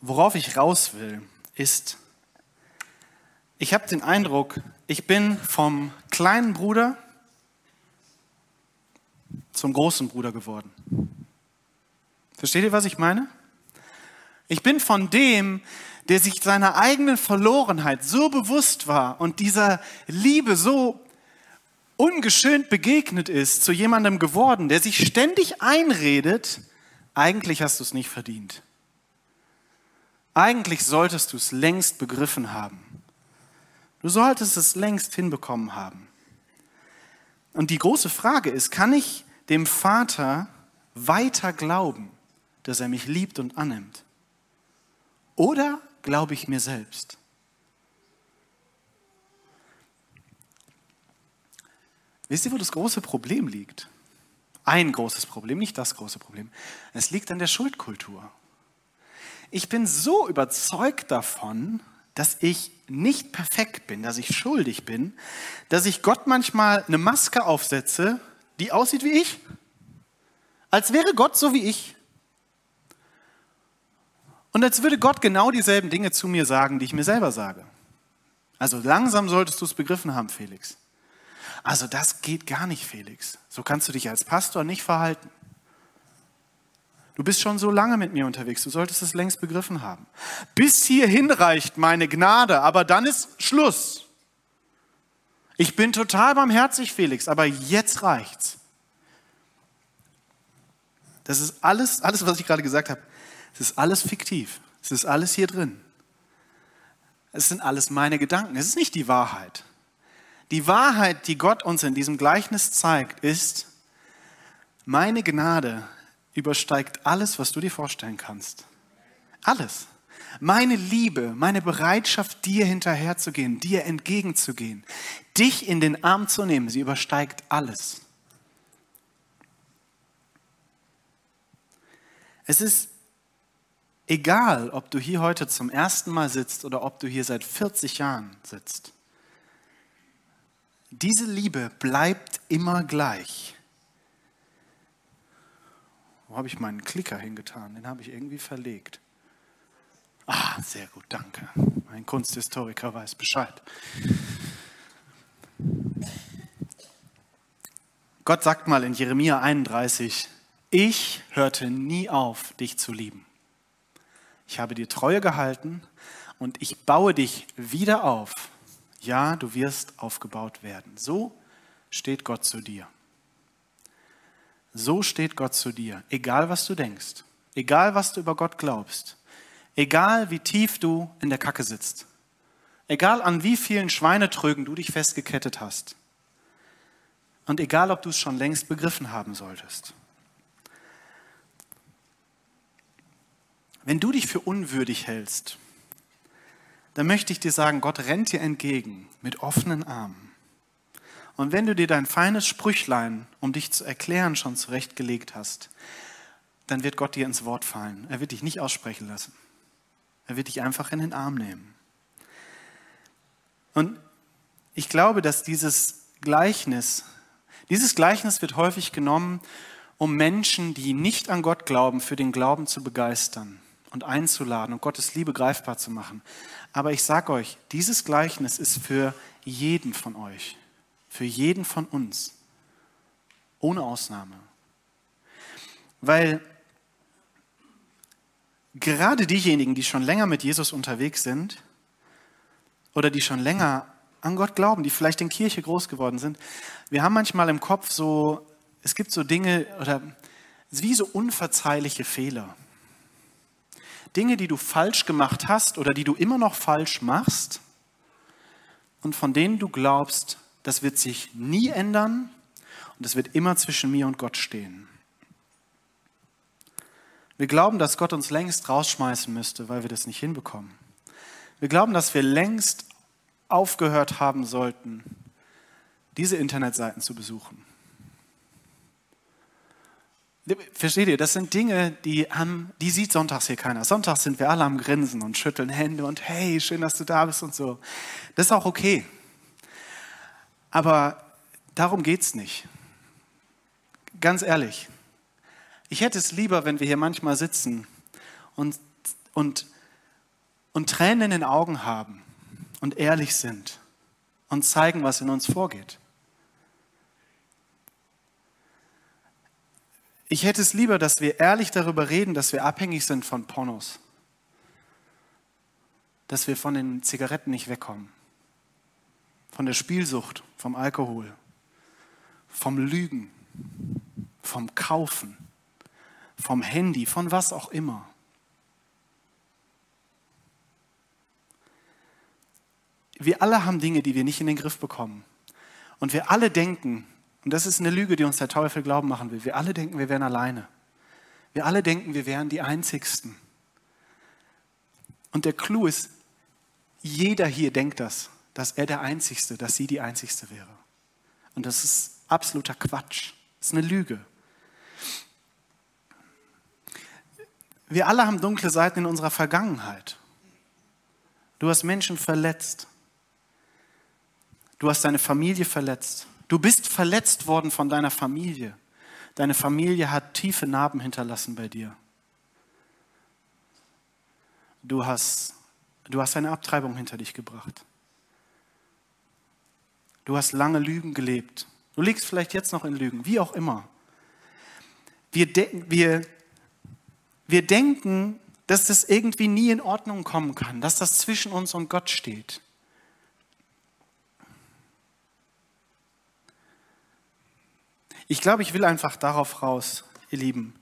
Speaker 1: Worauf ich raus will, ist, ich habe den Eindruck, ich bin vom kleinen Bruder zum großen Bruder geworden. Versteht ihr, was ich meine? Ich bin von dem, der sich seiner eigenen Verlorenheit so bewusst war und dieser Liebe so ungeschönt begegnet ist, zu jemandem geworden, der sich ständig einredet, eigentlich hast du es nicht verdient. Eigentlich solltest du es längst begriffen haben. Du solltest es längst hinbekommen haben. Und die große Frage ist, kann ich dem Vater weiter glauben, dass er mich liebt und annimmt? Oder glaube ich mir selbst? Wisst ihr, wo das große Problem liegt? Ein großes Problem, nicht das große Problem. Es liegt an der Schuldkultur. Ich bin so überzeugt davon, dass ich nicht perfekt bin, dass ich schuldig bin, dass ich Gott manchmal eine Maske aufsetze, die aussieht wie ich. Als wäre Gott so wie ich. Und als würde Gott genau dieselben Dinge zu mir sagen, die ich mir selber sage. Also langsam solltest du es begriffen haben, Felix. Also das geht gar nicht, Felix. So kannst du dich als Pastor nicht verhalten. Du bist schon so lange mit mir unterwegs, du solltest es längst begriffen haben. Bis hierhin reicht meine Gnade, aber dann ist Schluss. Ich bin total barmherzig, Felix, aber jetzt reicht's. Das ist alles, alles, was ich gerade gesagt habe, es ist alles fiktiv. Es ist alles hier drin. Es sind alles meine Gedanken. Es ist nicht die Wahrheit. Die Wahrheit, die Gott uns in diesem Gleichnis zeigt, ist, meine Gnade übersteigt alles, was du dir vorstellen kannst. Alles. Meine Liebe, meine Bereitschaft, dir hinterherzugehen, dir entgegenzugehen, dich in den Arm zu nehmen, sie übersteigt alles. Es ist egal, ob du hier heute zum ersten Mal sitzt oder ob du hier seit 40 Jahren sitzt. Diese Liebe bleibt immer gleich. Wo habe ich meinen Klicker hingetan? Den habe ich irgendwie verlegt. Ah, sehr gut, danke. Ein Kunsthistoriker weiß Bescheid. Gott sagt mal in Jeremia 31, ich hörte nie auf, dich zu lieben. Ich habe dir Treue gehalten und ich baue dich wieder auf. Ja, du wirst aufgebaut werden. So steht Gott zu dir. So steht Gott zu dir, egal was du denkst, egal was du über Gott glaubst, egal wie tief du in der Kacke sitzt, egal an wie vielen Schweinetrögen du dich festgekettet hast und egal ob du es schon längst begriffen haben solltest. Wenn du dich für unwürdig hältst, dann möchte ich dir sagen, Gott rennt dir entgegen mit offenen Armen. Und wenn du dir dein feines Sprüchlein, um dich zu erklären, schon zurechtgelegt hast, dann wird Gott dir ins Wort fallen. Er wird dich nicht aussprechen lassen. Er wird dich einfach in den Arm nehmen. Und ich glaube, dass dieses Gleichnis Dieses Gleichnis wird häufig genommen, um Menschen, die nicht an Gott glauben, für den Glauben zu begeistern und einzuladen und Gottes Liebe greifbar zu machen. Aber ich sage euch, dieses Gleichnis ist für jeden von euch, für jeden von uns, ohne Ausnahme. Weil gerade diejenigen, die schon länger mit Jesus unterwegs sind oder die schon länger an Gott glauben, die vielleicht in Kirche groß geworden sind, wir haben manchmal im Kopf so, es gibt so Dinge oder wie so unverzeihliche Fehler. Dinge, die du falsch gemacht hast oder die du immer noch falsch machst und von denen du glaubst, das wird sich nie ändern und es wird immer zwischen mir und Gott stehen. Wir glauben, dass Gott uns längst rausschmeißen müsste, weil wir das nicht hinbekommen. Wir glauben, dass wir längst aufgehört haben sollten, diese Internetseiten zu besuchen. Versteht ihr, das sind Dinge, die, haben, die sieht sonntags hier keiner. Sonntags sind wir alle am Grinsen und schütteln Hände und hey, schön, dass du da bist und so. Das ist auch okay. Aber darum geht es nicht. Ganz ehrlich, ich hätte es lieber, wenn wir hier manchmal sitzen und, und, und Tränen in den Augen haben und ehrlich sind und zeigen, was in uns vorgeht. Ich hätte es lieber, dass wir ehrlich darüber reden, dass wir abhängig sind von Pornos. Dass wir von den Zigaretten nicht wegkommen. Von der Spielsucht, vom Alkohol, vom Lügen, vom Kaufen, vom Handy, von was auch immer. Wir alle haben Dinge, die wir nicht in den Griff bekommen. Und wir alle denken, und das ist eine Lüge, die uns der Teufel glauben machen will. Wir alle denken, wir wären alleine. Wir alle denken, wir wären die Einzigsten. Und der Clou ist, jeder hier denkt das, dass er der Einzigste, dass sie die Einzigste wäre. Und das ist absoluter Quatsch. Das ist eine Lüge. Wir alle haben dunkle Seiten in unserer Vergangenheit. Du hast Menschen verletzt. Du hast deine Familie verletzt. Du bist verletzt worden von deiner Familie. Deine Familie hat tiefe Narben hinterlassen bei dir. Du hast, du hast eine Abtreibung hinter dich gebracht. Du hast lange Lügen gelebt. Du liegst vielleicht jetzt noch in Lügen, wie auch immer. Wir, de wir, wir denken, dass das irgendwie nie in Ordnung kommen kann, dass das zwischen uns und Gott steht. Ich glaube, ich will einfach darauf raus, ihr Lieben.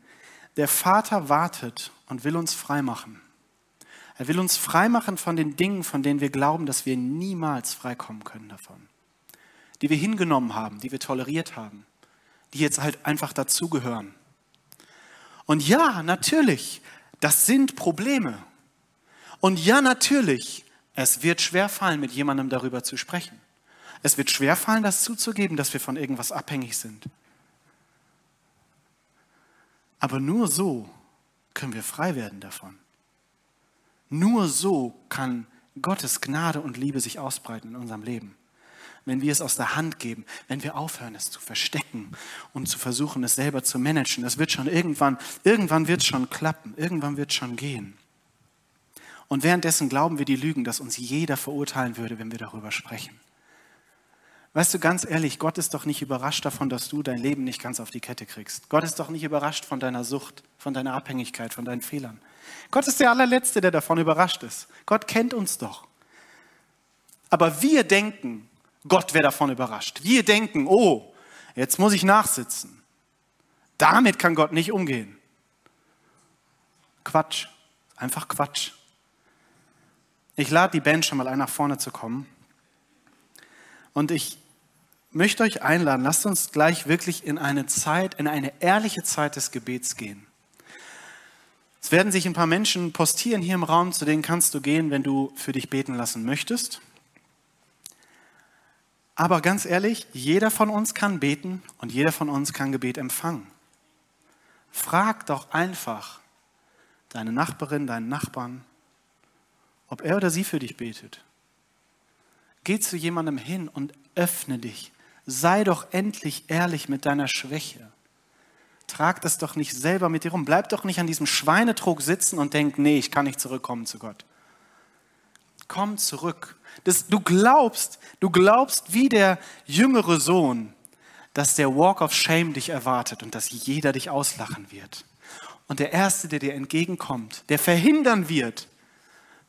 Speaker 1: Der Vater wartet und will uns freimachen. Er will uns freimachen von den Dingen, von denen wir glauben, dass wir niemals freikommen können davon. Die wir hingenommen haben, die wir toleriert haben, die jetzt halt einfach dazugehören. Und ja, natürlich, das sind Probleme. Und ja, natürlich, es wird schwer fallen, mit jemandem darüber zu sprechen. Es wird schwer fallen, das zuzugeben, dass wir von irgendwas abhängig sind. Aber nur so können wir frei werden davon. Nur so kann Gottes Gnade und Liebe sich ausbreiten in unserem Leben. Wenn wir es aus der Hand geben, wenn wir aufhören, es zu verstecken und zu versuchen, es selber zu managen, das wird schon irgendwann, irgendwann wird es schon klappen, irgendwann wird es schon gehen. Und währenddessen glauben wir die Lügen, dass uns jeder verurteilen würde, wenn wir darüber sprechen. Weißt du, ganz ehrlich, Gott ist doch nicht überrascht davon, dass du dein Leben nicht ganz auf die Kette kriegst. Gott ist doch nicht überrascht von deiner Sucht, von deiner Abhängigkeit, von deinen Fehlern. Gott ist der allerletzte, der davon überrascht ist. Gott kennt uns doch. Aber wir denken, Gott wäre davon überrascht. Wir denken, oh, jetzt muss ich nachsitzen. Damit kann Gott nicht umgehen. Quatsch. Einfach Quatsch. Ich lade die Band schon mal ein, nach vorne zu kommen. Und ich möchte euch einladen, lasst uns gleich wirklich in eine Zeit, in eine ehrliche Zeit des Gebets gehen. Es werden sich ein paar Menschen postieren hier im Raum, zu denen kannst du gehen, wenn du für dich beten lassen möchtest. Aber ganz ehrlich, jeder von uns kann beten und jeder von uns kann Gebet empfangen. Frag doch einfach deine Nachbarin, deinen Nachbarn, ob er oder sie für dich betet. Geh zu jemandem hin und öffne dich Sei doch endlich ehrlich mit deiner Schwäche. Trag das doch nicht selber mit dir rum. Bleib doch nicht an diesem Schweinetrog sitzen und denk, nee, ich kann nicht zurückkommen zu Gott. Komm zurück. Das, du glaubst, du glaubst wie der jüngere Sohn, dass der Walk of Shame dich erwartet und dass jeder dich auslachen wird. Und der Erste, der dir entgegenkommt, der verhindern wird,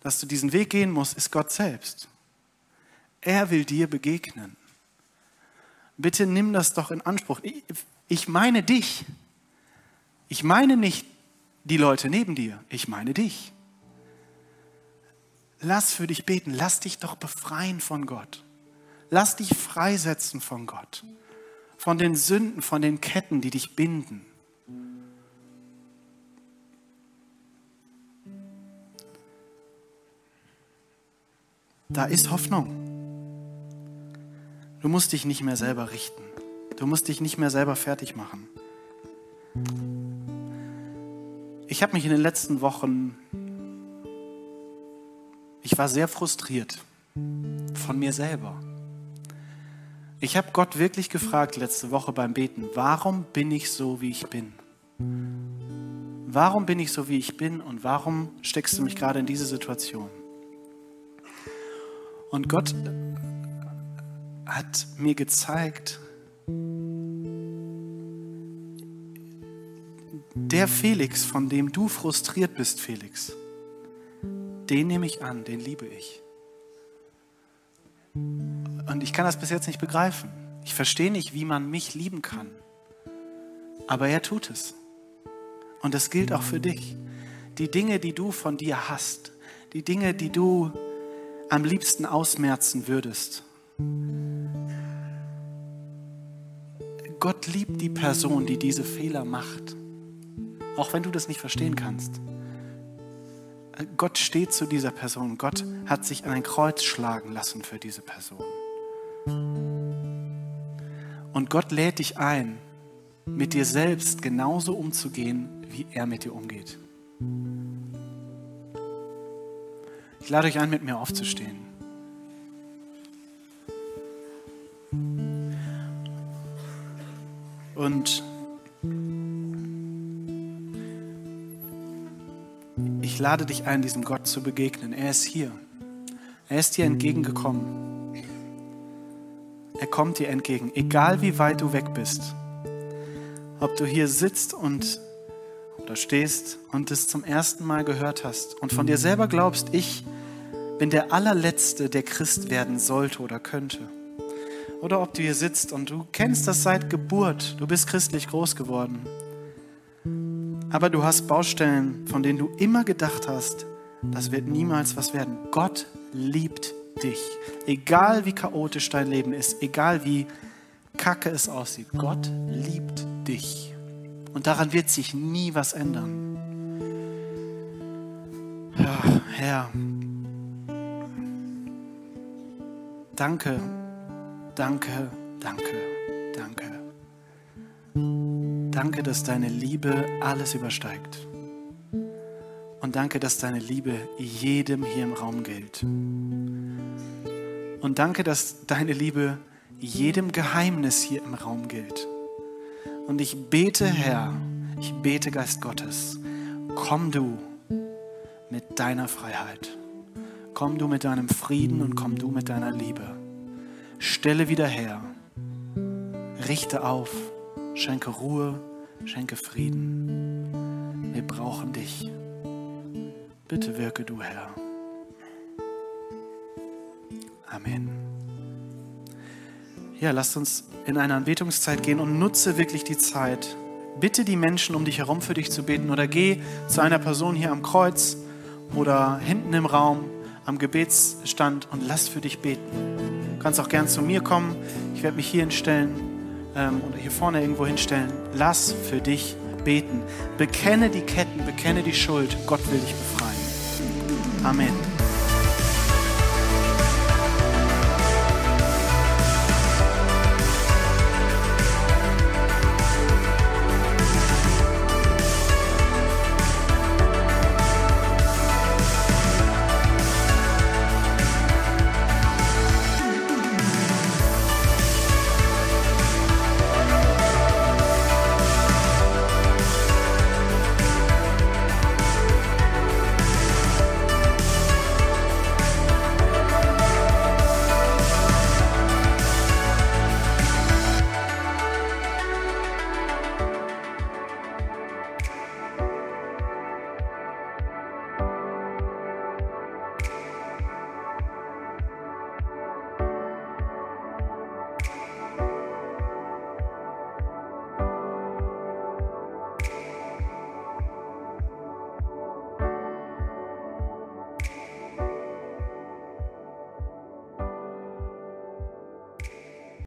Speaker 1: dass du diesen Weg gehen musst, ist Gott selbst. Er will dir begegnen. Bitte nimm das doch in Anspruch. Ich meine dich. Ich meine nicht die Leute neben dir. Ich meine dich. Lass für dich beten. Lass dich doch befreien von Gott. Lass dich freisetzen von Gott. Von den Sünden, von den Ketten, die dich binden. Da ist Hoffnung. Du musst dich nicht mehr selber richten. Du musst dich nicht mehr selber fertig machen. Ich habe mich in den letzten Wochen, ich war sehr frustriert von mir selber. Ich habe Gott wirklich gefragt letzte Woche beim Beten, warum bin ich so, wie ich bin? Warum bin ich so, wie ich bin und warum steckst du mich gerade in diese Situation? Und Gott hat mir gezeigt, der Felix, von dem du frustriert bist, Felix, den nehme ich an, den liebe ich. Und ich kann das bis jetzt nicht begreifen. Ich verstehe nicht, wie man mich lieben kann. Aber er tut es. Und das gilt auch für dich. Die Dinge, die du von dir hast, die Dinge, die du am liebsten ausmerzen würdest, Gott liebt die Person, die diese Fehler macht. Auch wenn du das nicht verstehen kannst. Gott steht zu dieser Person. Gott hat sich an ein Kreuz schlagen lassen für diese Person. Und Gott lädt dich ein, mit dir selbst genauso umzugehen, wie er mit dir umgeht. Ich lade euch ein, mit mir aufzustehen. Und ich lade dich ein, diesem Gott zu begegnen. Er ist hier. Er ist dir entgegengekommen. Er kommt dir entgegen, egal wie weit du weg bist. Ob du hier sitzt und oder stehst und es zum ersten Mal gehört hast und von dir selber glaubst, ich bin der allerletzte, der Christ werden sollte oder könnte oder ob du hier sitzt und du kennst das seit Geburt, du bist christlich groß geworden. Aber du hast Baustellen, von denen du immer gedacht hast, das wird niemals was werden. Gott liebt dich. Egal wie chaotisch dein Leben ist, egal wie kacke es aussieht, Gott liebt dich. Und daran wird sich nie was ändern. Ja, Herr, danke danke, danke, danke. Danke, dass deine Liebe alles übersteigt. Und danke, dass deine Liebe jedem hier im Raum gilt. Und danke, dass deine Liebe jedem Geheimnis hier im Raum gilt. Und ich bete, Herr, ich bete, Geist Gottes, komm du mit deiner Freiheit. Komm du mit deinem Frieden und komm du mit deiner Liebe. Stelle wieder her. Richte auf. Schenke Ruhe. Schenke Frieden. Wir brauchen dich. Bitte wirke du, Herr. Amen. Ja, lasst uns in eine Anbetungszeit gehen und nutze wirklich die Zeit. Bitte die Menschen um dich herum für dich zu beten oder geh zu einer Person hier am Kreuz oder hinten im Raum am Gebetsstand und lass für dich beten. Du kannst auch gern zu mir kommen. Ich werde mich hier hinstellen ähm, oder hier vorne irgendwo hinstellen. Lass für dich beten. Bekenne die Ketten, bekenne die Schuld. Gott will dich befreien. Amen.